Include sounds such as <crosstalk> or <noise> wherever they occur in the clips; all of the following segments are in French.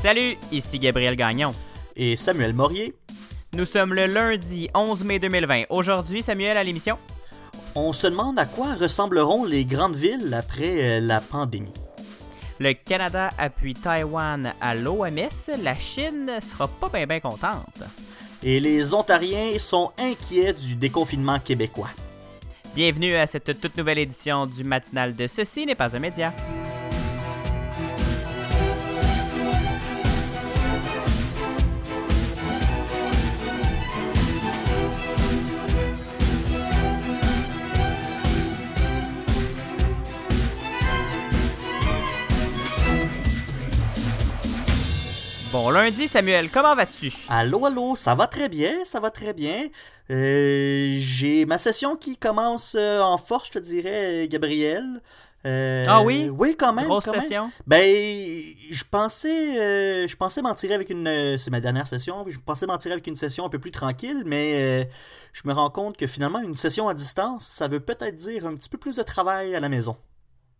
Salut, ici Gabriel Gagnon. Et Samuel Morier. Nous sommes le lundi 11 mai 2020. Aujourd'hui, Samuel, à l'émission? On se demande à quoi ressembleront les grandes villes après euh, la pandémie. Le Canada appuie Taïwan à l'OMS. La Chine sera pas bien ben contente. Et les Ontariens sont inquiets du déconfinement québécois. Bienvenue à cette toute nouvelle édition du matinal de Ceci n'est pas un média. Bon lundi, Samuel, comment vas-tu? Allô, allô, ça va très bien, ça va très bien. Euh, J'ai ma session qui commence euh, en force, je te dirais, Gabriel. Euh, Ah oui? Oui, quand même. Grosse quand même. session? Ben, je pensais, euh, je pensais m'en tirer avec une. c'est ma dernière session. Je pensais m'en tirer avec une session un peu plus tranquille, mais je me rends compte que finalement, une session à distance, ça veut peut-être dire un petit peu plus de travail à la maison.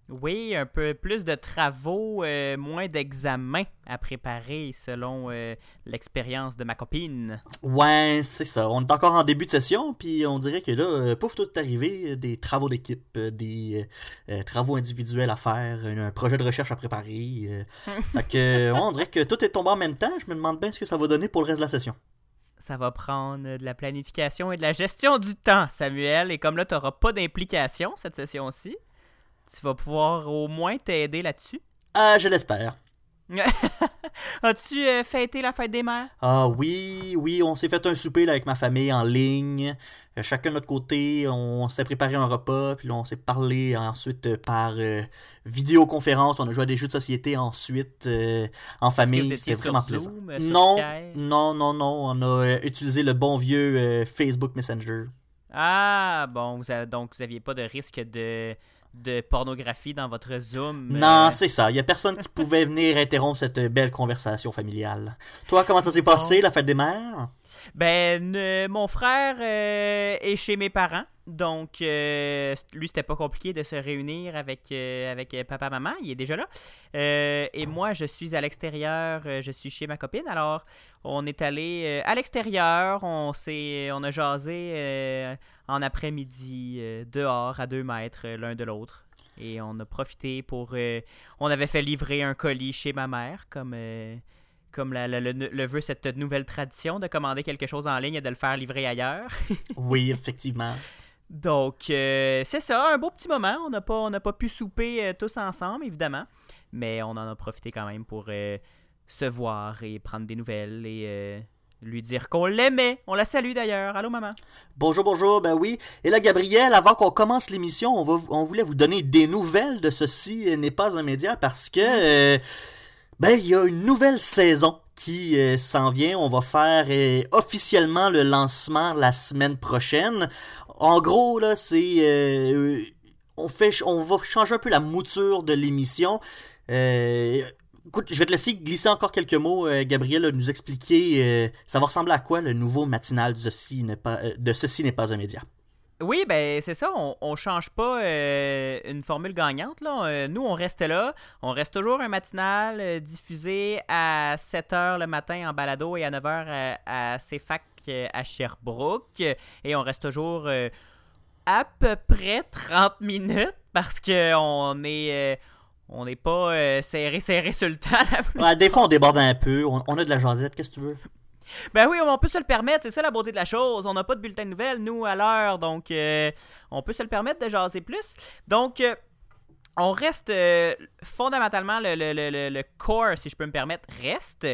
Oui, un peu plus de travaux, euh, moins d'examens à préparer selon euh, l'expérience de ma copine. Ouais, c'est ça. On est encore en début de session, puis on dirait que là, euh, pouf, tout est arrivé, des travaux d'équipe, des travaux individuels à faire, un, projet de recherche à préparer. <laughs> fait que, ouais, on dirait que tout est tombé en même temps. Je me demande bien ce que ça va donner pour le reste de la session. Ça va prendre de la planification et de la gestion du temps, Samuel. Et comme là, tu n'auras pas d'implication cette session-ci, tu vas pouvoir au moins t'aider là-dessus? Ah, je l'espère. <laughs> As-tu euh, fêté la fête des mères? Ah oui, oui, on s'est fait un souper là, avec ma famille en ligne. Euh, chacun de notre côté, on s'est préparé un repas, puis là, on s'est parlé ensuite euh, par vidéoconférence. On a joué à des jeux de société ensuite en famille. C'était vraiment plaisant. Zoom, Non, non, non, non. On a utilisé le bon vieux Facebook Messenger. Ah, bon, vous avez- donc vous n'aviez pas de risque de, de pornographie dans votre Zoom. euh, Non, c'est ça. Il y a personne qui pouvait <laughs> venir interrompre cette belle conversation familiale. Toi, comment ça s'est passé, la fête des mères? Ben, euh, mon frère euh, est chez mes parents. Donc, euh, lui, c'était pas compliqué de se réunir avec, avec euh, papa, maman. Il est déjà là. Et moi, je suis à l'extérieur. je suis chez ma copine. Alors, on est allé à l'extérieur. On, s'est- on a jasé en après-midi, euh, dehors, à deux mètres euh, l'un de l'autre. Et on a profité pour. euh, on avait fait livrer un colis chez ma mère, comme. euh, comme la- la- le, le veut cette nouvelle tradition de commander quelque chose en ligne et de le faire livrer ailleurs. <laughs> Oui, effectivement. Donc, euh, c'est ça, un beau petit moment. On n'a pas, on pas pu souper tous ensemble, évidemment, mais on en a profité quand même pour se voir et prendre des nouvelles et lui dire qu'on l'aimait. On la salue d'ailleurs. Allô, maman? Bonjour, bonjour, ben oui. Et là, Gabriel, avant qu'on commence l'émission, on, va, on voulait vous donner des nouvelles de ceci n'est pas un média parce que, euh, ben, il y a une nouvelle saison qui euh, s'en vient. On va faire euh, officiellement le lancement la semaine prochaine. En gros, là, c'est... on, fait, on va changer un peu la mouture de l'émission. Euh, écoute, je vais te laisser glisser encore quelques mots, euh, Gabriel, nous expliquer euh, ça va ressembler à quoi le nouveau matinal de Ceci n'est pas, euh, de Ceci n'est pas un média? Oui, ben c'est ça, on, on change pas une formule gagnante. Là. Nous, on reste là. On reste toujours un matinal diffusé à 7h le matin en balado et à 9h à, à CFAC à Sherbrooke. Et on reste toujours à peu près 30 minutes parce qu'on est... on n'est pas euh, serré, serré sur le temps. Ouais, des fois, on déborde un peu. On, on a de la jasette, qu'est-ce que tu veux? Ben oui, on peut se le permettre, c'est ça la beauté de la chose. On n'a pas de bulletin de nouvelles, nous, à l'heure, donc euh, on peut se le permettre de jaser plus. Donc, euh, on reste euh, fondamentalement, le, le, le, le- le core, si je peux me permettre, reste.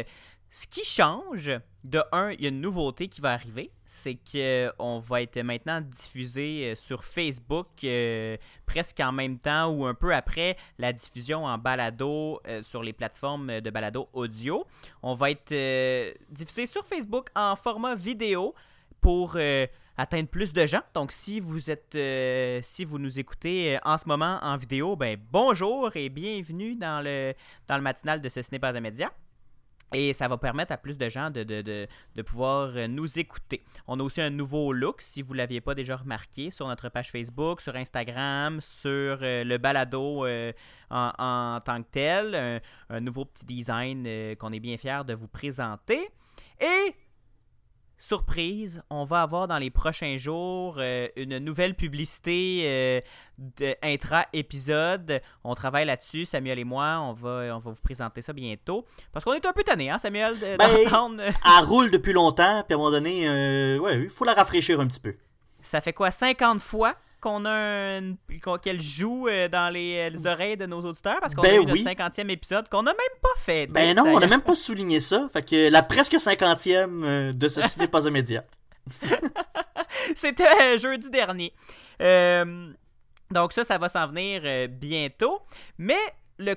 Ce qui change, de un, il y a une nouveauté qui va arriver, c'est qu'on va être maintenant diffusé euh, sur Facebook euh, presque en même temps ou un peu après la diffusion en balado euh, sur les plateformes de balado audio. On va être euh, diffusé sur Facebook en format vidéo pour euh, atteindre plus de gens. Donc, si vous êtes, euh, si vous nous écoutez euh, en ce moment en vidéo, ben bonjour et bienvenue dans le dans le matinal de ce Ce n'est pas un média. Et ça va permettre à plus de gens de, pouvoir euh, nous écouter. On a aussi un nouveau look, si vous ne l'aviez pas déjà remarqué, sur notre page Facebook, sur Instagram, sur euh, le balado euh, en, tant que tel. Un, un nouveau petit design qu'on est bien fiers de vous présenter. Et surprise, on va avoir dans les prochains jours euh, une nouvelle publicité euh, de intra-épisode. On travaille là-dessus, Samuel et moi. On va, on va vous présenter ça bientôt. Parce qu'on est un peu tanné, hein, Samuel, d'entendre. Ben, <laughs> elle roule depuis longtemps, puis à un moment donné, euh, ouais, il faut la rafraîchir un petit peu. Ça fait quoi, 50 fois qu'on a qu'elle joue euh, dans les, oreilles de nos auditeurs parce qu'on ben a eu oui. 50e épisode qu'on n'a même pas fait. Ben non, on n'a même pas souligné ça. Fait que la presque 50e euh, de Ceci n'est pas un média. <laughs> C'était euh, jeudi dernier. donc ça, ça va s'en venir bientôt. Mais le,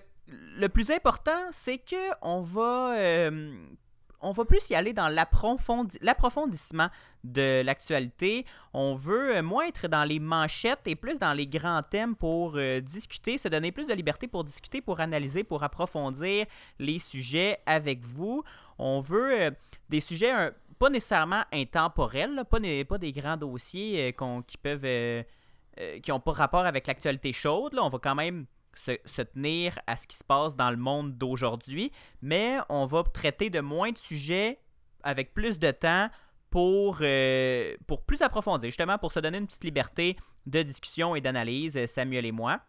le plus important, c'est que on va on va plus y aller dans l'approfondissement de l'actualité. On veut euh, moins être dans les manchettes et plus dans les grands thèmes pour euh, discuter, se donner plus de liberté pour discuter, pour analyser, pour approfondir les sujets avec vous. On veut euh, des sujets pas nécessairement intemporels, pas, des grands dossiers qui peuvent qui n'ont pas rapport avec l'actualité chaude. On va quand même se, tenir à ce qui se passe dans le monde d'aujourd'hui, mais on va traiter de moins de sujets avec plus de temps pour, euh, pour plus approfondir, justement pour se donner une petite liberté de discussion et d'analyse, euh, Samuel et moi.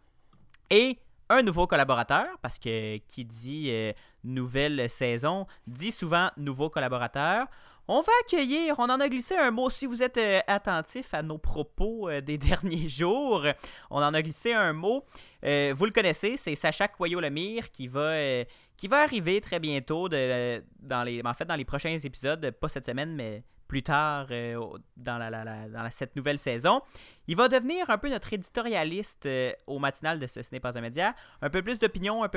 Et un nouveau collaborateur, parce que qui dit euh, nouvelle saison dit souvent nouveau collaborateur. On va accueillir, on en a glissé un mot si vous êtes attentif à nos propos des <laughs> derniers jours. On en a glissé un mot. Euh, vous le connaissez, c'est Sacha Coyot-Lemire qui va, euh, qui va arriver très bientôt dans les, en fait dans les prochains épisodes, pas cette semaine, mais plus tard euh, dans, cette nouvelle saison. Il va devenir un peu notre éditorialiste au matinal de ce Ce n'est pas un média. Un peu plus d'opinion, un,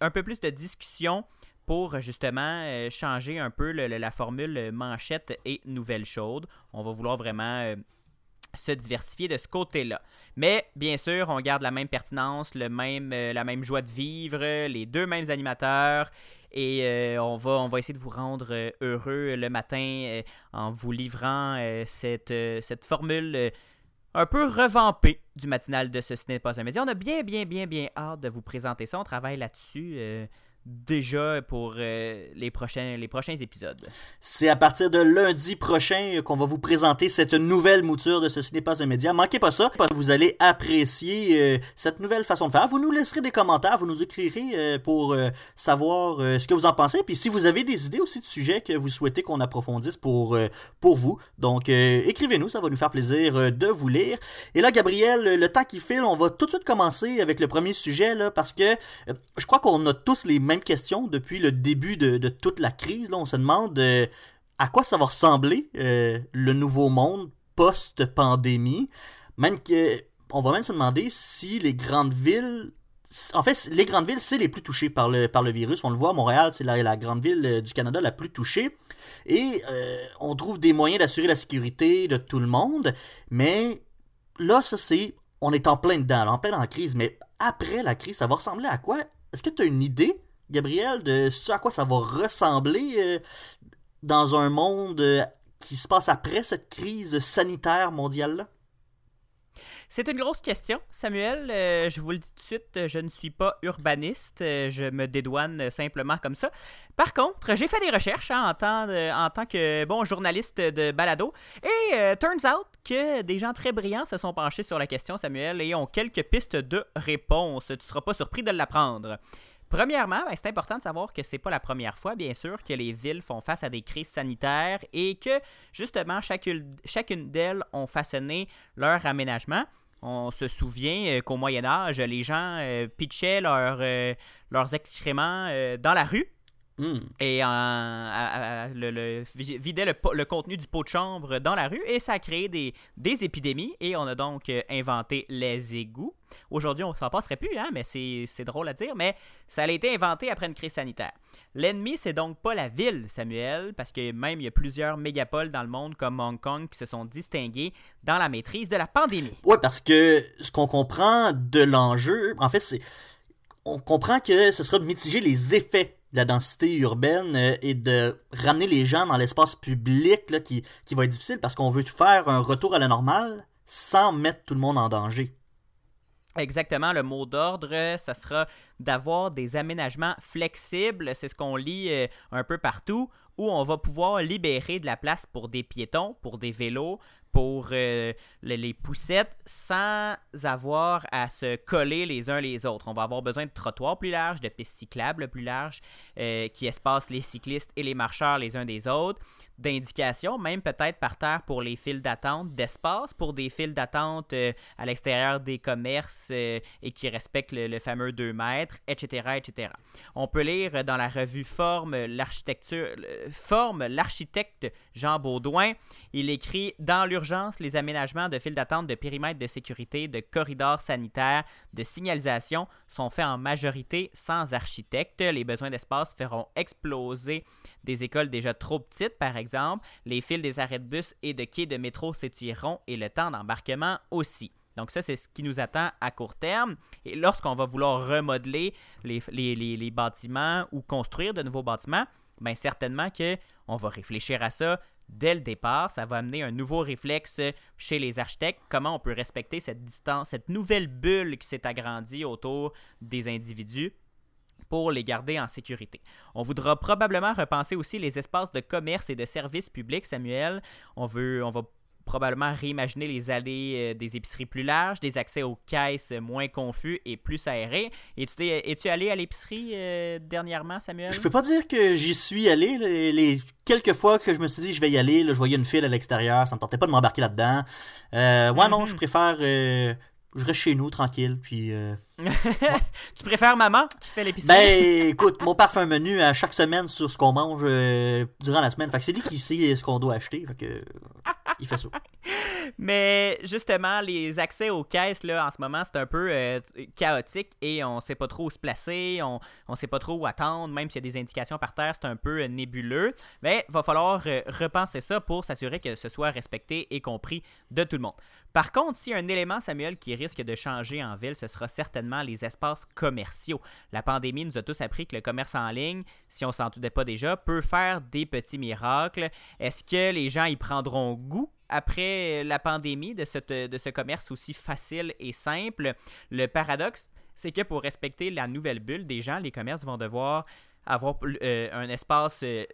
un peu plus de discussion pour justement changer un peu la formule manchette et nouvelle chaude. On va vouloir vraiment se diversifier de ce côté-là. Mais bien sûr, on garde la même pertinence, euh, la même joie de vivre, les deux mêmes animateurs. Et euh, on, va, on va essayer de vous rendre euh, heureux le matin en vous livrant cette, cette formule un peu revampée du matinal de ce Ce n'est pas un média. On a bien, bien, bien, bien hâte de vous présenter ça. On travaille là-dessus déjà pour euh, les, prochains, les prochains épisodes. C'est à partir de lundi prochain qu'on va vous présenter cette nouvelle mouture de Ce n'est pas un média. Manquez pas ça, vous allez apprécier euh, cette nouvelle façon de faire. Vous nous laisserez des commentaires, vous nous écrirez euh, pour savoir ce que vous en pensez. Puis si vous avez des idées aussi de sujets que vous souhaitez qu'on approfondisse pour, pour vous, donc écrivez-nous, ça va nous faire plaisir de vous lire. Et là, Gabriel, le temps qui file, on va tout de suite commencer avec le premier sujet, là, parce que je crois qu'on a tous les mêmes question depuis le début de, toute la crise. On se demande euh, à quoi ça va ressembler euh, le nouveau monde post-pandémie? Même que, on va même se demander si les grandes villes en fait, les grandes villes, c'est les plus touchées par le, par le virus. On le voit, Montréal, c'est la, la, grande ville euh, du Canada la plus touchée. Et on trouve des moyens d'assurer la sécurité de tout le monde. Mais là, ça, c'est. On est en plein dedans, en plein dans crise. Mais après la crise, ça va ressembler à quoi? Est-ce que tu as une idée Gabriel, de ce à quoi ça va ressembler euh, dans un monde euh, qui se passe après cette crise sanitaire mondiale-là? C'est une grosse question, Samuel. Euh, je vous le dis tout de suite, je ne suis pas urbaniste. je me dédouane simplement comme ça. Par contre, j'ai fait des recherches hein, en, tant en, tant que bon journaliste de balado. Et turns out que des gens très brillants se sont penchés sur la question, Samuel, et ont quelques pistes de réponse. Tu ne seras pas surpris de l'apprendre. Premièrement, ben, c'est important de savoir que c'est pas la première fois, bien sûr, que les villes font face à des crises sanitaires et que, justement, chacune, d'elles ont façonné leur aménagement. On se souvient euh, qu'au Moyen Âge, les gens euh, pitchaient euh, leurs excréments dans la rue Hmm. Et le, vidait le, contenu du pot de chambre dans la rue et ça a créé des, des épidémies et on a donc euh, inventé les égouts. Aujourd'hui, on s'en passerait plus, hein, mais c'est drôle à dire, mais ça a été inventé après une crise sanitaire. L'ennemi, c'est donc pas la ville, Samuel, parce que même il y a plusieurs mégapoles dans le monde comme Hong Kong qui se sont distingués dans la maîtrise de la pandémie. Oui, parce que ce qu'on comprend de l'enjeu, en fait, c'est on comprend que ce sera de mitiger les effets de la densité urbaine euh, et de ramener les gens dans l'espace public qui, qui va être difficile parce qu'on veut faire un retour à la normale sans mettre tout le monde en danger. Exactement, le mot d'ordre, ça sera d'avoir des aménagements flexibles, c'est ce qu'on lit euh, un peu partout, où on va pouvoir libérer de la place pour des piétons, pour des vélos, pour euh, les poussettes sans avoir à se coller les uns les autres. On va avoir besoin de trottoirs plus larges, de pistes cyclables plus larges euh, qui espacent les cyclistes et les marcheurs les uns des autres, d'indications, même peut-être par terre pour les files d'attente, d'espace pour des files d'attente euh, à l'extérieur des commerces et qui respectent le, fameux 2 mètres, etc., etc. On peut lire dans la revue Forme l'architecture, Forme l'architecte Jean Baudouin. Il écrit dans le les aménagements de files d'attente, de périmètres de sécurité, de corridors sanitaires, de signalisation sont faits en majorité sans architecte. Les besoins d'espace feront exploser des écoles déjà trop petites, par exemple. Les fils des arrêts de bus et de quais de métro s'étireront et le temps d'embarquement aussi. Donc ça, c'est ce qui nous attend à court terme. Et lorsqu'on va vouloir remodeler les, les, bâtiments ou construire de nouveaux bâtiments, bien certainement qu'on va réfléchir à ça dès le départ. Ça va amener un nouveau réflexe chez les architectes. Comment on peut respecter cette distance, cette nouvelle bulle qui s'est agrandie autour des individus pour les garder en sécurité. On voudra probablement repenser aussi les espaces de commerce et de services publics, Samuel. On veut, on va probablement réimaginer les allées euh, des épiceries plus larges, des accès aux caisses moins confus et plus aérés. Es-tu allé à l'épicerie euh, dernièrement, Samuel? Je peux pas dire que j'y suis allé. Les, quelques fois que je me suis dit je vais y aller, je voyais une file à l'extérieur, ça me tentait pas de m'embarquer là-dedans. Euh, ouais, non, je mhm. préfère je reste chez nous tranquille puis <laughs> tu préfères maman qui fait l'épicerie? Ben écoute mon père fait un menu à chaque semaine sur ce qu'on mange durant la semaine fait que c'est lui qui sait ce qu'on doit acheter fait que il fait ça. Mais justement, les accès aux caisses, là, en ce moment, c'est un peu euh, chaotique et on sait pas trop où se placer, on, on sait pas trop où attendre, même s'il y a des indications par terre, c'est un peu euh, nébuleux. Mais il va falloir euh, repenser ça pour s'assurer que ce soit respecté et compris de tout le monde. Par contre, s'il y a un élément, Samuel, qui risque de changer en ville, ce sera certainement les espaces commerciaux. La pandémie nous a tous appris que le commerce en ligne, si on s'en doutait pas déjà, peut faire des petits miracles. Est-ce que les gens y prendront goût après la pandémie de, de ce commerce aussi facile et simple? Le paradoxe, c'est que pour respecter la nouvelle bulle des gens, les commerces vont devoir avoir euh, un espace euh,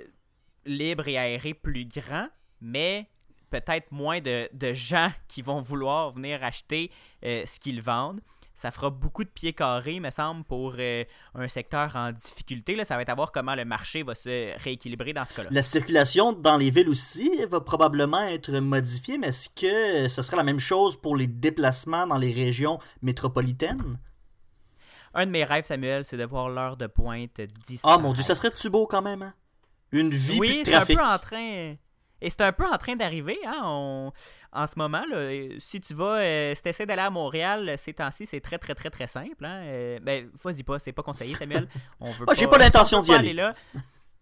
libre et aéré plus grand, mais peut-être moins de, gens qui vont vouloir venir acheter euh, ce qu'ils vendent. Ça fera beaucoup de pieds carrés, me semble, pour euh, un secteur en difficulté. Là, ça va être à voir comment le marché va se rééquilibrer dans ce cas-là. La circulation dans les villes aussi va probablement être modifiée, mais est-ce que ce serait la même chose pour les déplacements dans les régions métropolitaines? Un de mes rêves, Samuel, c'est de voir l'heure de pointe disparaître. Ah mon dieu, ça serait-tu beau quand même, hein? Une vie oui, de trafic. un peu en train... Et c'est un peu en train d'arriver, hein? en ce moment, là, si tu vas, euh, si tu essaies d'aller à Montréal ces temps-ci, c'est très, très, très, très simple. Hein? Euh, ben, vas-y pas, c'est pas conseillé, Samuel. On veut <laughs> pas, j'ai pas l'intention d'y aller. là.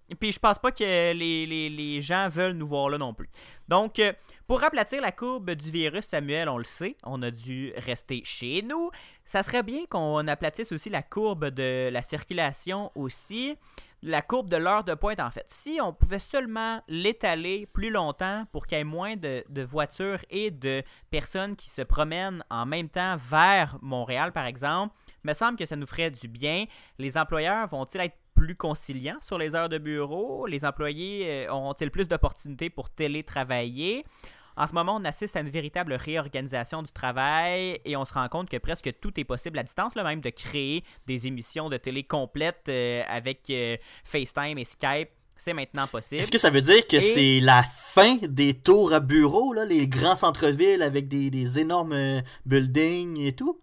Et puis je pense pas que les, les, les, gens veulent nous voir là non plus. Donc, euh, pour aplatir la courbe du virus, Samuel, on le sait, on a dû rester chez nous. Ça serait bien qu'on aplatisse aussi la courbe de la circulation aussi. La courbe de l'heure de pointe, en fait. Si on pouvait seulement l'étaler plus longtemps pour qu'il y ait moins de, voitures et de personnes qui se promènent en même temps vers Montréal, par exemple, me semble que ça nous ferait du bien. Les employeurs vont-ils être plus conciliant sur les heures de bureau? Les employés euh, auront-ils plus d'opportunités pour télétravailler? En ce moment, on assiste à une véritable réorganisation du travail et on se rend compte que presque tout est possible à distance, là, même de créer des émissions de télé complètes euh, avec euh, FaceTime et Skype. C'est maintenant possible. Est-ce que ça veut dire que c'est la fin des tours à bureaux, là, les grands centres-villes avec des, des énormes buildings et tout?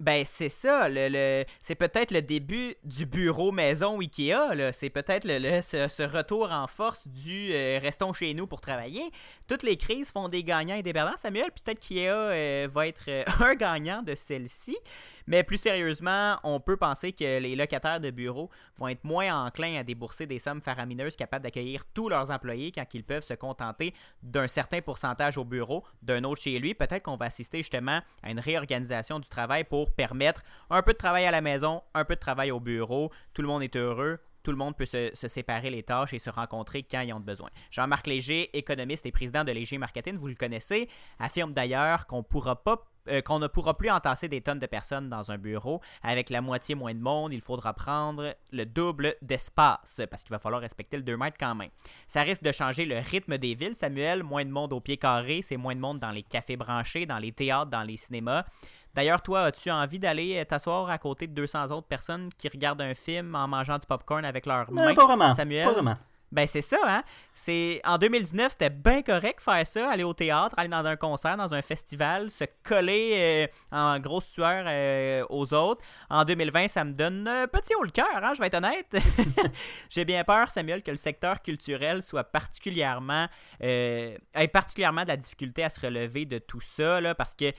Ben, c'est ça. Le, c'est peut-être le début du bureau maison Ikea. C'est peut-être le, ce, retour en force du euh, restons chez nous pour travailler. Toutes les crises font des gagnants et des perdants, Samuel. Peut-être qu'IKEA euh, va être euh, <laughs> un gagnant de celle-ci. Mais plus sérieusement, on peut penser que les locataires de bureaux vont être moins enclins à débourser des sommes faramineuses capables d'accueillir tous leurs employés quand ils peuvent se contenter d'un certain pourcentage au bureau, d'un autre chez lui. Peut-être qu'on va assister justement à une réorganisation du travail pour permettre un peu de travail à la maison, un peu de travail au bureau. Tout le monde est heureux, tout le monde peut se, séparer les tâches et se rencontrer quand ils ont besoin. Jean-Marc Léger, économiste et président de Léger Marketing, vous le connaissez, affirme d'ailleurs qu'on pourra pas euh, qu'on ne pourra plus entasser des tonnes de personnes dans un bureau. Avec la moitié moins de monde, il faudra prendre le double d'espace parce qu'il va falloir respecter le 2 mètres quand même. Ça risque de changer le rythme des villes, Samuel. Moins de monde au pied carré, c'est moins de monde dans les cafés branchés, dans les théâtres, dans les cinémas. D'ailleurs, toi, as-tu envie d'aller t'asseoir à côté de 200 autres personnes qui regardent un film en mangeant du popcorn avec leurs mains, pas vraiment, Samuel? Pas vraiment. Ben c'est ça, hein? C'est en 2019, c'était bien correct faire ça, aller au théâtre, aller dans un concert, dans un festival, se coller euh, en grosse sueur euh, aux autres. En 2020, ça me donne un petit haut le cœur, hein, je vais être honnête. <laughs> J'ai bien peur, Samuel, que le secteur culturel soit particulièrement euh, ait particulièrement de la difficulté à se relever de tout ça, là, parce que euh,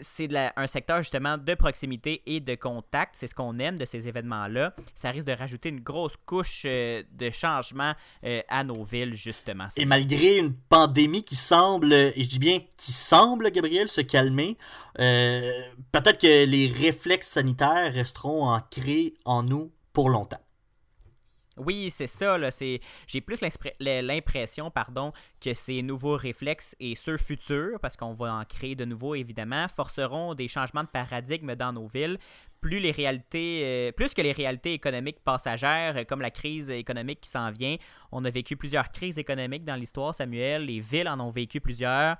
c'est un secteur justement de proximité et de contact. C'est ce qu'on aime de ces événements-là. Ça risque de rajouter une grosse couche euh, de changement euh, à nos villes, justement. Et malgré une pandémie qui semble, et je dis bien qui semble, Gabriel, se calmer, peut-être que les réflexes sanitaires resteront ancrés en nous pour longtemps. Oui, c'est ça. J'ai plus l'impression pardon, que ces nouveaux réflexes et ceux futurs, parce qu'on va en créer de nouveaux évidemment, forceront des changements de paradigme dans nos villes. Plus, les réalités, euh, plus que les réalités économiques passagères, euh, comme la crise économique qui s'en vient. On a vécu plusieurs crises économiques dans l'histoire, Samuel. Les villes en ont vécu plusieurs.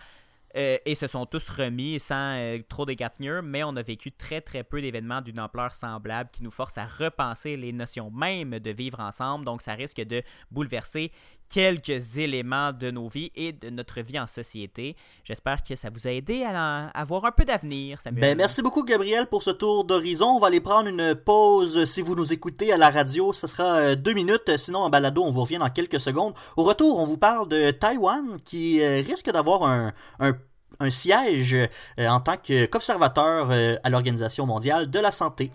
Euh, et se sont tous remis sans euh, trop d'égratignures, mais on a vécu très très peu d'événements d'une ampleur semblable qui nous forcent à repenser les notions même de vivre ensemble. Donc ça risque de bouleverser quelques éléments de nos vies et de notre vie en société. J'espère que ça vous a aidé à avoir un peu d'avenir. Ben, merci beaucoup, Gabriel, pour ce tour d'horizon. On va aller prendre une pause. Si vous nous écoutez à la radio, ce sera euh, deux minutes. Sinon, en balado, on vous revient dans quelques secondes. Au retour, on vous parle de Taïwan qui euh, risque d'avoir un, siège euh, en tant qu'observateur à l'Organisation mondiale de la santé.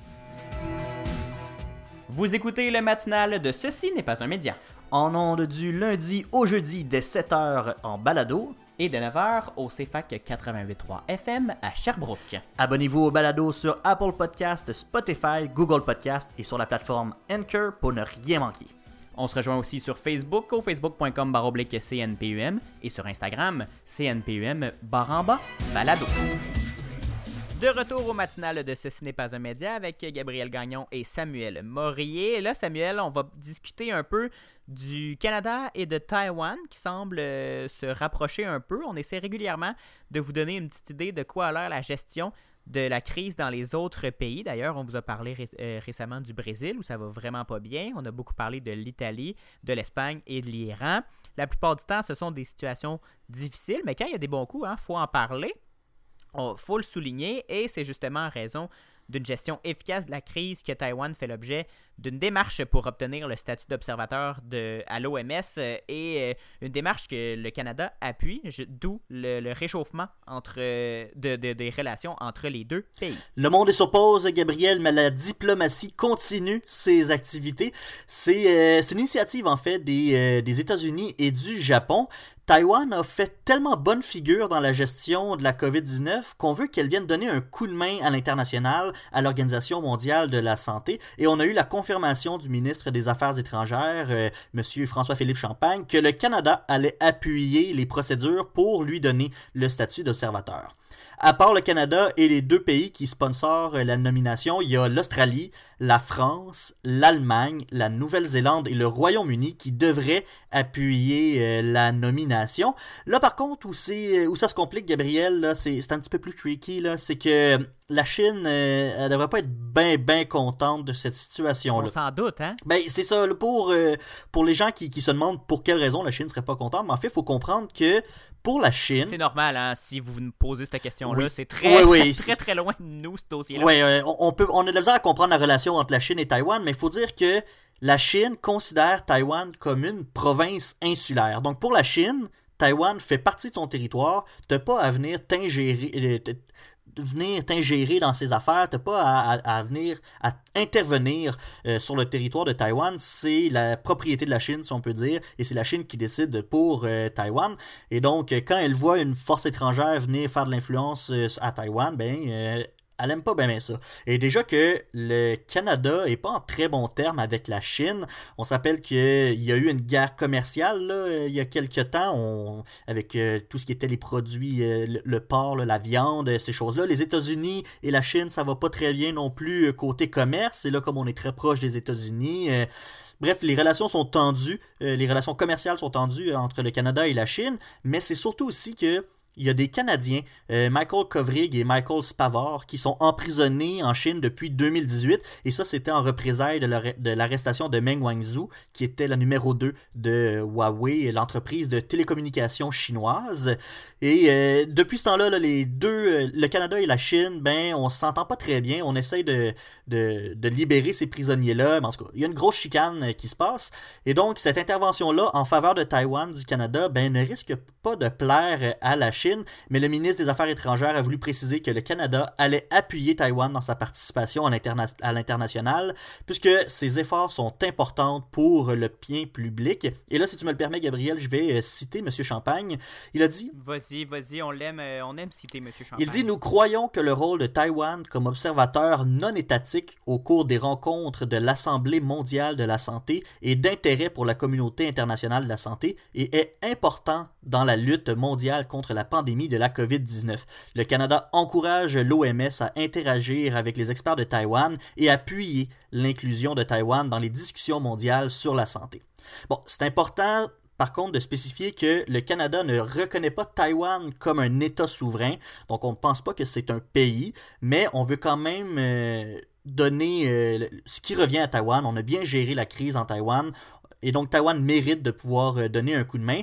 Vous écoutez le matinal de Ceci n'est pas un média en ondes du lundi au jeudi dès 7h en balado et dès 9h au CFAC 88.3 FM à Sherbrooke. Abonnez-vous au balado sur Apple Podcast, Spotify, Google Podcast et sur la plateforme Anchor pour ne rien manquer. On se rejoint aussi sur Facebook au facebook.com baroblique CNPUM et sur Instagram CNPUM baramba balado. De retour au matinal de Ce n'est pas un média avec Gabriel Gagnon et Samuel Morier. là, Samuel, on va discuter un peu du Canada et de Taïwan qui semblent euh, se rapprocher un peu. On essaie régulièrement de vous donner une petite idée de quoi a l'air la gestion de la crise dans les autres pays. D'ailleurs, on vous a parlé euh, récemment du Brésil où ça va vraiment pas bien. On a beaucoup parlé de l'Italie, de l'Espagne et de l'Iran. La plupart du temps, ce sont des situations difficiles, mais quand il y a des bons coups, il hein, faut en parler. Il faut le souligner et c'est justement en raison d'une gestion efficace de la crise que Taïwan fait l'objet d'une démarche pour obtenir le statut d'observateur à l'OMS euh, et euh, une démarche que le Canada appuie, d'où le, réchauffement entre, euh, des relations entre les deux pays. Le monde pause, Gabriel, mais la diplomatie continue ses activités. C'est une initiative en fait des, des États-Unis et du Japon. Taïwan a fait tellement bonne figure dans la gestion de la COVID-19 qu'on veut qu'elle vienne donner un coup de main à l'international, à l'Organisation mondiale de la santé, et on a eu la confirmation du ministre des Affaires étrangères, euh, M. François-Philippe Champagne, que le Canada allait appuyer les procédures pour lui donner le statut d'observateur. À part le Canada et les deux pays qui sponsorent la nomination, il y a l'Australie, la France, l'Allemagne, la Nouvelle-Zélande et le Royaume-Uni qui devraient appuyer euh, la nomination. Là, par contre, où, où ça se complique, Gabriel, c'est un petit peu plus tricky, c'est que la Chine, euh, elle devrait pas être bien, bien contente de cette situation-là. On s'en doute, hein? Ben, c'est ça, pour, euh, pour les gens qui, qui, se demandent pour quelle raison la Chine serait pas contente, mais en fait, il faut comprendre que pour la Chine. C'est normal, hein, si vous nous posez cette question-là. C'est très, <laughs> très, très loin de nous, ce dossier-là. Oui, euh, on, peut, on a de la misère à comprendre la relation entre la Chine et Taïwan, mais il faut dire que la Chine considère Taïwan comme une province insulaire. Donc, pour la Chine, Taïwan fait partie de son territoire, t'as pas à venir t'ingérer, venir t'ingérer dans ses affaires, t'as pas à, venir à intervenir euh, sur le territoire de Taïwan, c'est la propriété de la Chine, si on peut dire, et c'est la Chine qui décide pour euh, Taïwan. Et donc, quand elle voit une force étrangère venir faire de l'influence euh, à Taïwan, ben elle aime pas bien ça. Et déjà que le Canada est pas en très bon terme avec la Chine. On se rappelle qu'il y a eu une guerre commerciale là, il y a quelques temps avec euh, tout ce qui était les produits, euh, le, porc, la viande, ces choses-là. Les États-Unis et la Chine, ça va pas très bien non plus euh, côté commerce. Et là, comme on est très proche des États-Unis, Bref, les relations sont tendues, les relations commerciales sont tendues entre le Canada et la Chine, mais c'est surtout aussi que il y a des Canadiens, euh, Michael Kovrig et Michael Spavor, qui sont emprisonnés en Chine depuis 2018. Et ça, c'était en représailles de l'arrestation de Meng Wanzhou, qui était la numéro 2 de Huawei, l'entreprise de télécommunications chinoise. Et euh, depuis ce temps-là, les deux, euh, le Canada et la Chine, ben, on s'entend pas très bien. On essaye de, de, libérer ces prisonniers-là. En tout cas, il y a une grosse chicane qui se passe. Et donc, cette intervention-là en faveur de Taïwan du Canada, ben, ne risque pas de plaire à la Chine mais le ministre des Affaires étrangères a voulu préciser que le Canada allait appuyer Taïwan dans sa participation à l'international, puisque ses efforts sont importants pour le bien public. Et là, si tu me le permets, Gabriel, je vais euh, citer M. Champagne. Il a dit... Vas-y, vas-y, on l'aime, euh, on aime citer M. Champagne. Il dit, nous croyons que le rôle de Taïwan comme observateur non étatique au cours des rencontres de l'Assemblée mondiale de la santé est d'intérêt pour la communauté internationale de la santé et est important dans la lutte mondiale contre la pandémie de la COVID-19. Le Canada encourage l'OMS à interagir avec les experts de Taïwan et appuyer l'inclusion de Taïwan dans les discussions mondiales sur la santé. Bon, c'est important par contre, de spécifier que le Canada ne reconnaît pas Taïwan comme un État souverain, donc on ne pense pas que c'est un pays, mais on veut quand même euh, donner euh, ce qui revient à Taïwan. On a bien géré la crise en Taïwan, et donc Taïwan mérite de pouvoir euh, donner un coup de main.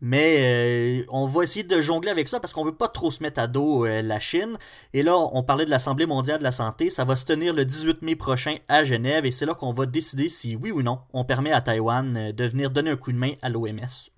Mais euh, on va essayer de jongler avec ça parce qu'on veut pas trop se mettre à dos euh, la Chine. Et là, on parlait de l'Assemblée mondiale de la santé. Ça va se tenir le 18 mai prochain à Genève et c'est là qu'on va décider si oui ou non on permet à Taïwan euh, de venir donner un coup de main à l'OMS.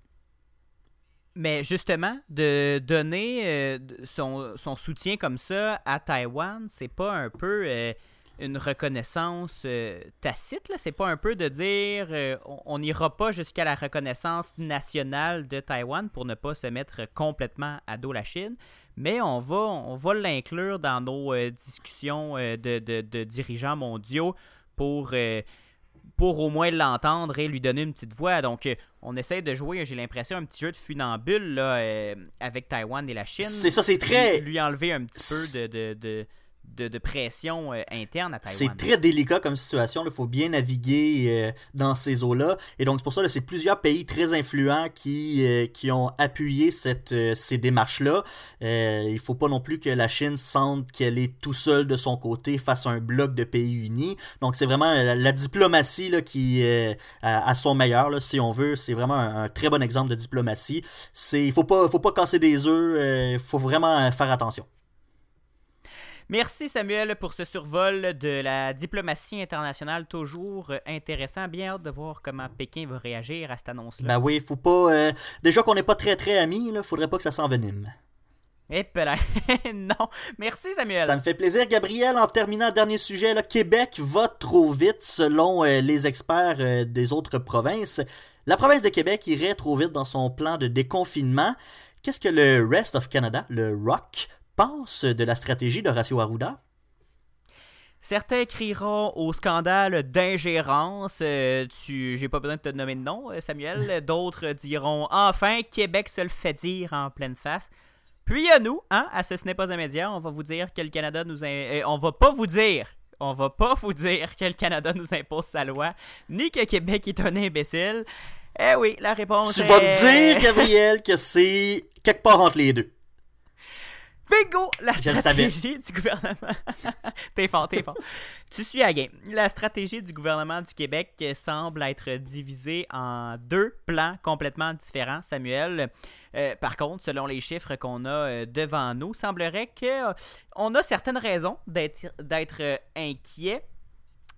Mais justement, de donner son, son, soutien comme ça à Taïwan, c'est pas un peu une reconnaissance euh, tacite. C'est pas un peu de dire euh, on n'ira pas jusqu'à la reconnaissance nationale de Taïwan pour ne pas se mettre complètement à dos la Chine, mais on va, on va l'inclure dans nos euh, discussions de, de, dirigeants mondiaux pour, pour au moins l'entendre et lui donner une petite voix. Donc, on essaie de jouer, j'ai l'impression, un petit jeu de funambule là, avec Taïwan et la Chine. C'est ça, c'est très. Lui, enlever un petit peu de de, pression euh, interne à Taïwan. C'est très délicat comme situation. Il faut bien naviguer euh, dans ces eaux-là. Et donc, c'est pour ça que c'est plusieurs pays très influents qui, euh, qui ont appuyé cette, ces démarches-là. il ne faut pas non plus que la Chine sente qu'elle est tout seule de son côté face à un bloc de pays unis. Donc, c'est vraiment la, diplomatie là, qui est à, son meilleur, si on veut. C'est vraiment un, très bon exemple de diplomatie. Il ne faut pas, faut pas casser des œufs. Il faut vraiment faire attention. Merci Samuel pour ce survol de la diplomatie internationale, toujours intéressant. Bien hâte de voir comment Pékin va réagir à cette annonce-là. Ben oui, faut pas. Euh, déjà qu'on n'est pas très très amis, là, faudrait pas que ça s'envenime. Eh <laughs> non. Merci Samuel. Ça me fait plaisir Gabriel. En terminant, dernier sujet, là, Québec va trop vite selon euh, les experts euh, des autres provinces. La province de Québec irait trop vite dans son plan de déconfinement. Qu'est-ce que le Rest of Canada, le ROC, pense de la stratégie d'Horacio Arruda? Certains crieront au scandale d'ingérence. Euh, tu, j'ai pas besoin de te nommer de nom, euh, Samuel. <laughs> D'autres diront enfin Québec se le fait dire en pleine face. Puis à nous, hein, à ce ce n'est pas un média, on va vous dire que le Canada nous, euh, on va pas vous dire, on va pas vous dire que le Canada nous impose sa loi, ni que Québec est un imbécile. Eh oui, la réponse. Tu est... vas me dire, <laughs> Gabriel, que c'est quelque part entre les deux. Bingo! La stratégie du gouvernement. <laughs> t'es fort, t'es fort. tu suis à game. La stratégie du gouvernement du Québec semble être divisée en deux plans complètement différents, Samuel. Euh, par contre, selon les chiffres qu'on a euh, devant nous, semblerait qu'on euh, a certaines raisons d'être inquiet,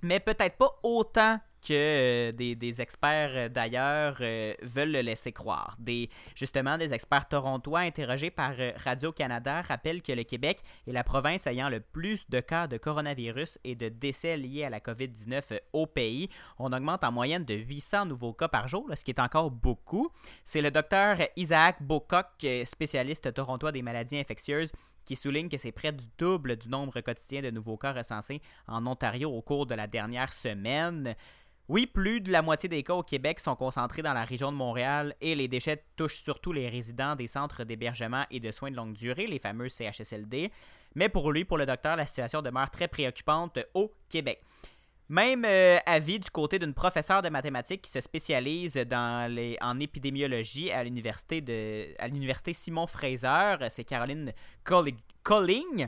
mais peut-être pas autant que euh, des, experts euh, d'ailleurs euh, veulent le laisser croire. Des, justement, des experts torontois interrogés par Radio-Canada rappellent que le Québec est la province ayant le plus de cas de coronavirus et de décès liés à la COVID-19 au pays. On augmente en moyenne de 800 nouveaux cas par jour, ce qui est encore beaucoup. C'est le docteur Isaac Bocock, spécialiste torontois des maladies infectieuses, qui souligne que c'est près du double du nombre quotidien de nouveaux cas recensés en Ontario au cours de la dernière semaine. Oui, plus de la moitié des cas au Québec sont concentrés dans la région de Montréal et les déchets touchent surtout les résidents des centres d'hébergement et de soins de longue durée, les fameux CHSLD. Mais pour lui, pour le docteur, la situation demeure très préoccupante au Québec. Même euh, avis du côté d'une professeure de mathématiques qui se spécialise en épidémiologie à l'université Simon Fraser, c'est Caroline Colling.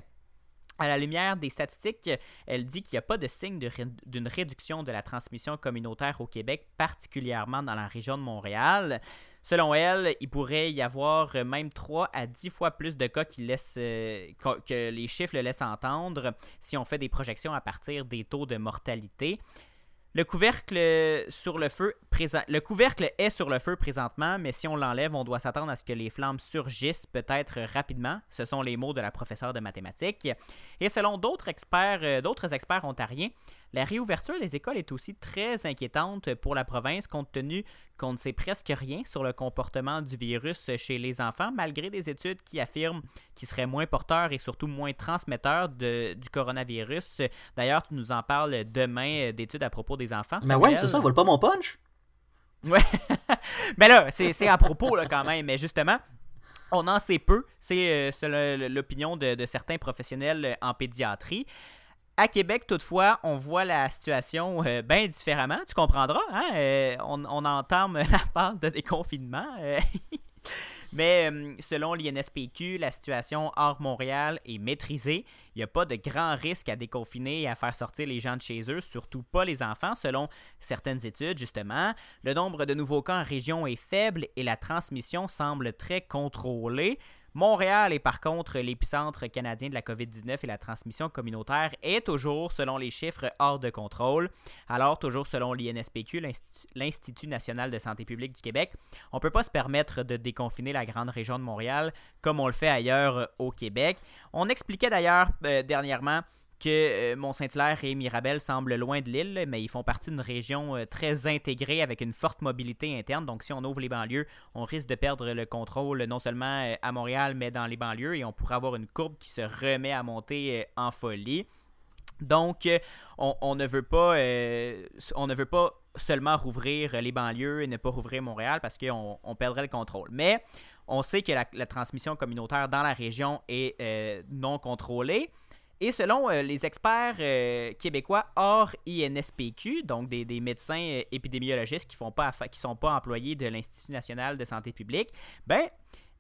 À la lumière des statistiques, elle dit qu'il n'y a pas de signe d'une réduction de la transmission communautaire au Québec, particulièrement dans la région de Montréal. Selon elle, il pourrait y avoir même 3 à 10 fois plus de cas qui laissent, euh, que les chiffres le laissent entendre si on fait des projections à partir des taux de mortalité. Le couvercle sur le feu le couvercle est sur le feu présentement, mais si on l'enlève, on doit s'attendre à ce que les flammes surgissent peut-être rapidement. Ce sont les mots de la professeure de mathématiques. Et selon d'autres experts, euh, d'autres experts ontariens, la réouverture des écoles est aussi très inquiétante pour la province compte tenu qu'on ne sait presque rien sur le comportement du virus chez les enfants, malgré des études qui affirment qu'il serait moins porteur et surtout moins transmetteur du coronavirus. D'ailleurs, tu nous en parles demain euh, d'études à propos des enfants. Mais ouais, c'est ça, vole pas mon punch. Ouais. <laughs> mais là, c'est à propos là, quand même. Mais justement, on en sait peu. C'est euh, l'opinion de, certains professionnels en pédiatrie. À Québec, toutefois, on voit la situation euh, bien différemment. Tu comprendras, hein? Euh, on, entame <laughs> la phase de déconfinement. Euh. <laughs> Mais selon l'INSPQ, la situation hors Montréal est maîtrisée. Il n'y a pas de grand risque à déconfiner et à faire sortir les gens de chez eux, surtout pas les enfants, selon certaines études, justement. Le nombre de nouveaux cas en région est faible et la transmission semble très contrôlée. Montréal est par contre l'épicentre canadien de la COVID-19 et la transmission communautaire est toujours, selon les chiffres, hors de contrôle. Alors, toujours selon l'INSPQ, l'Institut national de santé publique du Québec, on ne peut pas se permettre de déconfiner la grande région de Montréal comme on le fait ailleurs au Québec. On expliquait d'ailleurs euh, dernièrement que euh, Mont-Saint-Hilaire et Mirabel semblent loin de l'île, mais ils font partie d'une région euh, très intégrée avec une forte mobilité interne. Donc, si on ouvre les banlieues, on risque de perdre le contrôle non seulement euh, à Montréal, mais dans les banlieues, et on pourrait avoir une courbe qui se remet à monter en folie. Donc, on, ne veut pas, on ne veut pas seulement rouvrir les banlieues et ne pas rouvrir Montréal parce qu'on on perdrait le contrôle. Mais on sait que la, transmission communautaire dans la région est non contrôlée. Et selon euh, les experts euh, québécois hors INSPQ, donc des, médecins euh, épidémiologistes qui ne sont pas employés de l'Institut national de santé publique, ben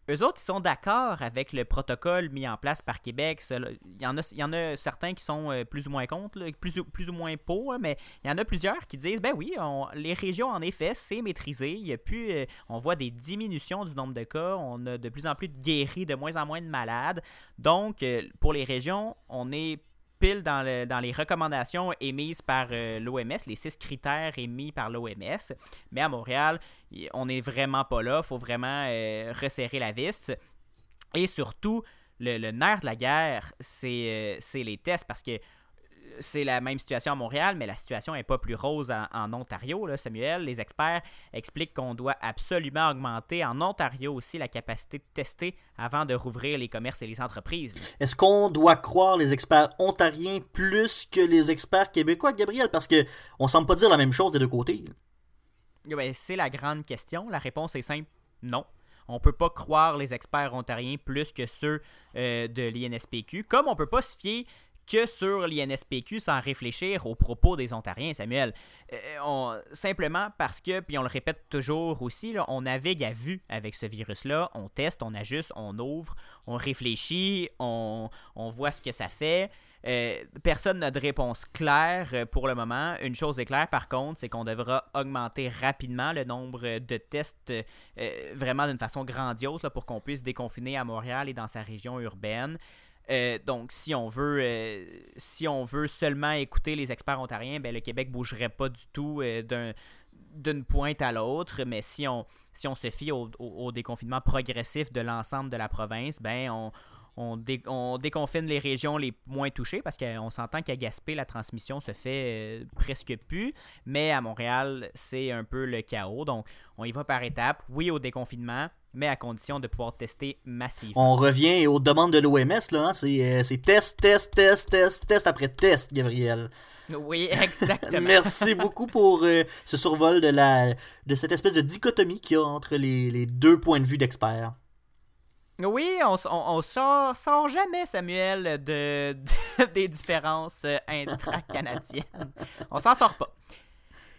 eux autres, ils sont d'accord avec le protocole mis en place par Québec. Il y en a, il y en a certains qui sont euh, plus ou moins contre, plus, plus ou moins pour, hein, mais il y en a plusieurs qui disent ben oui, les régions, en effet, c'est maîtrisé. Il y a plus, euh, on voit des diminutions du nombre de cas. On a de plus en plus de guéris, de moins en moins de malades. Donc, euh, pour les régions, on est dans, les recommandations émises par euh, l'OMS, les six critères émis par l'OMS. Mais à Montréal, on n'est vraiment pas là. Il faut vraiment euh, resserrer la vis. Et surtout, le, nerf de la guerre, c'est euh, les tests parce que c'est la même situation à Montréal, mais la situation n'est pas plus rose en, Ontario, là, Samuel. Les experts expliquent qu'on doit absolument augmenter en Ontario aussi la capacité de tester avant de rouvrir les commerces et les entreprises. Est-ce qu'on doit croire les experts ontariens plus que les experts québécois, Gabriel? Parce que on semble pas dire la même chose des deux côtés. c'est la grande question. La réponse est simple, non. On ne peut pas croire les experts ontariens plus que ceux euh, de l'INSPQ, comme on ne peut pas se fier que sur l'INSPQ sans réfléchir aux propos des Ontariens, Samuel. Euh, simplement parce que, puis on le répète toujours aussi, on navigue à vue avec ce virus-là, on teste, on ajuste, on ouvre, on réfléchit, on, voit ce que ça fait. Euh, personne n'a de réponse claire euh, pour le moment. Une chose est claire par contre, c'est qu'on devra augmenter rapidement le nombre de tests vraiment d'une façon grandiose pour qu'on puisse déconfiner à Montréal et dans sa région urbaine. Euh, donc, si on veut, euh, si on veut seulement écouter les experts ontariens, ben, le Québec bougerait pas du tout euh, d'une pointe à l'autre. Mais si on, si on se fie au, déconfinement progressif de l'ensemble de la province, ben on, on, déconfine les régions les moins touchées parce qu'on s'entend qu'à Gaspé, la transmission se fait presque plus. Mais à Montréal, c'est un peu le chaos. Donc, on y va par étapes. Oui au déconfinement, mais à condition de pouvoir tester massivement. On revient aux demandes de l'OMS, là. Hein? C'est, c'est test, test, test, test, test après test, Gabriel. Oui, <laughs> exactement. Merci beaucoup pour euh, ce survol de, la, de cette espèce de dichotomie qu'il y a entre les, les deux points de vue d'experts. Oui, on, on, on sort, sort, jamais, Samuel, de, <laughs> de des différences intra-canadiennes. on s'en sort pas.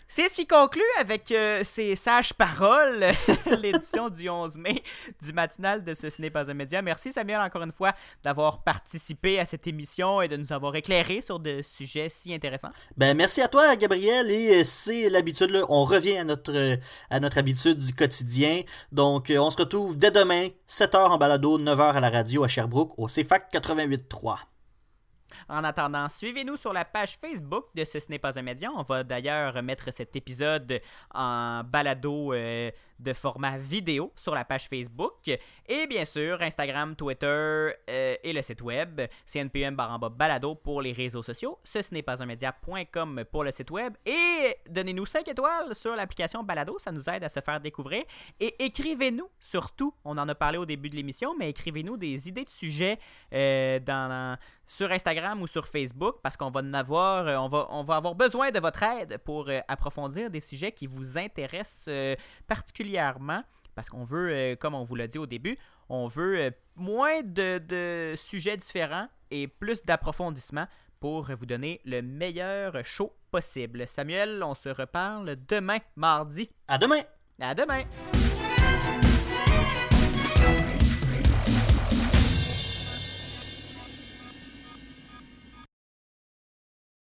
C'est ce qui conclut avec euh, ces sages paroles <laughs> l'édition du 11 mai du matinal de Ce, n'est pas un média. Merci Samuel encore une fois d'avoir participé à cette émission et de nous avoir éclairé sur des sujets si intéressants. Ben merci à toi Gabriel et euh, c'est l'habitude on revient à notre à notre habitude du quotidien. Donc euh, on se retrouve dès demain 7h en balado, 9h à la radio à Sherbrooke au CFAC 88.3. En attendant, suivez-nous sur la page Facebook de Ce, ce n'est pas un média. On va d'ailleurs mettre cet épisode en balado euh, de format vidéo sur la page Facebook. Et bien sûr, Instagram, Twitter euh, et le site web, CNPM balado pour les réseaux sociaux. Ce, ce n'est pas un média.com pour le site web. Et donnez-nous 5 étoiles sur l'application balado, ça nous aide à se faire découvrir. Et écrivez-nous surtout, on en a parlé au début de l'émission, mais écrivez-nous des idées de sujets euh, sur Instagram ou sur Facebook parce qu'on va en avoir, euh, on va, on va avoir besoin de votre aide pour approfondir des sujets qui vous intéressent euh, particulièrement parce qu'on veut, euh, comme on vous l'a dit au début, on veut euh, moins de, de, sujets différents et plus d'approfondissement pour vous donner le meilleur show possible. Samuel, on se reparle demain, mardi. À demain! À demain!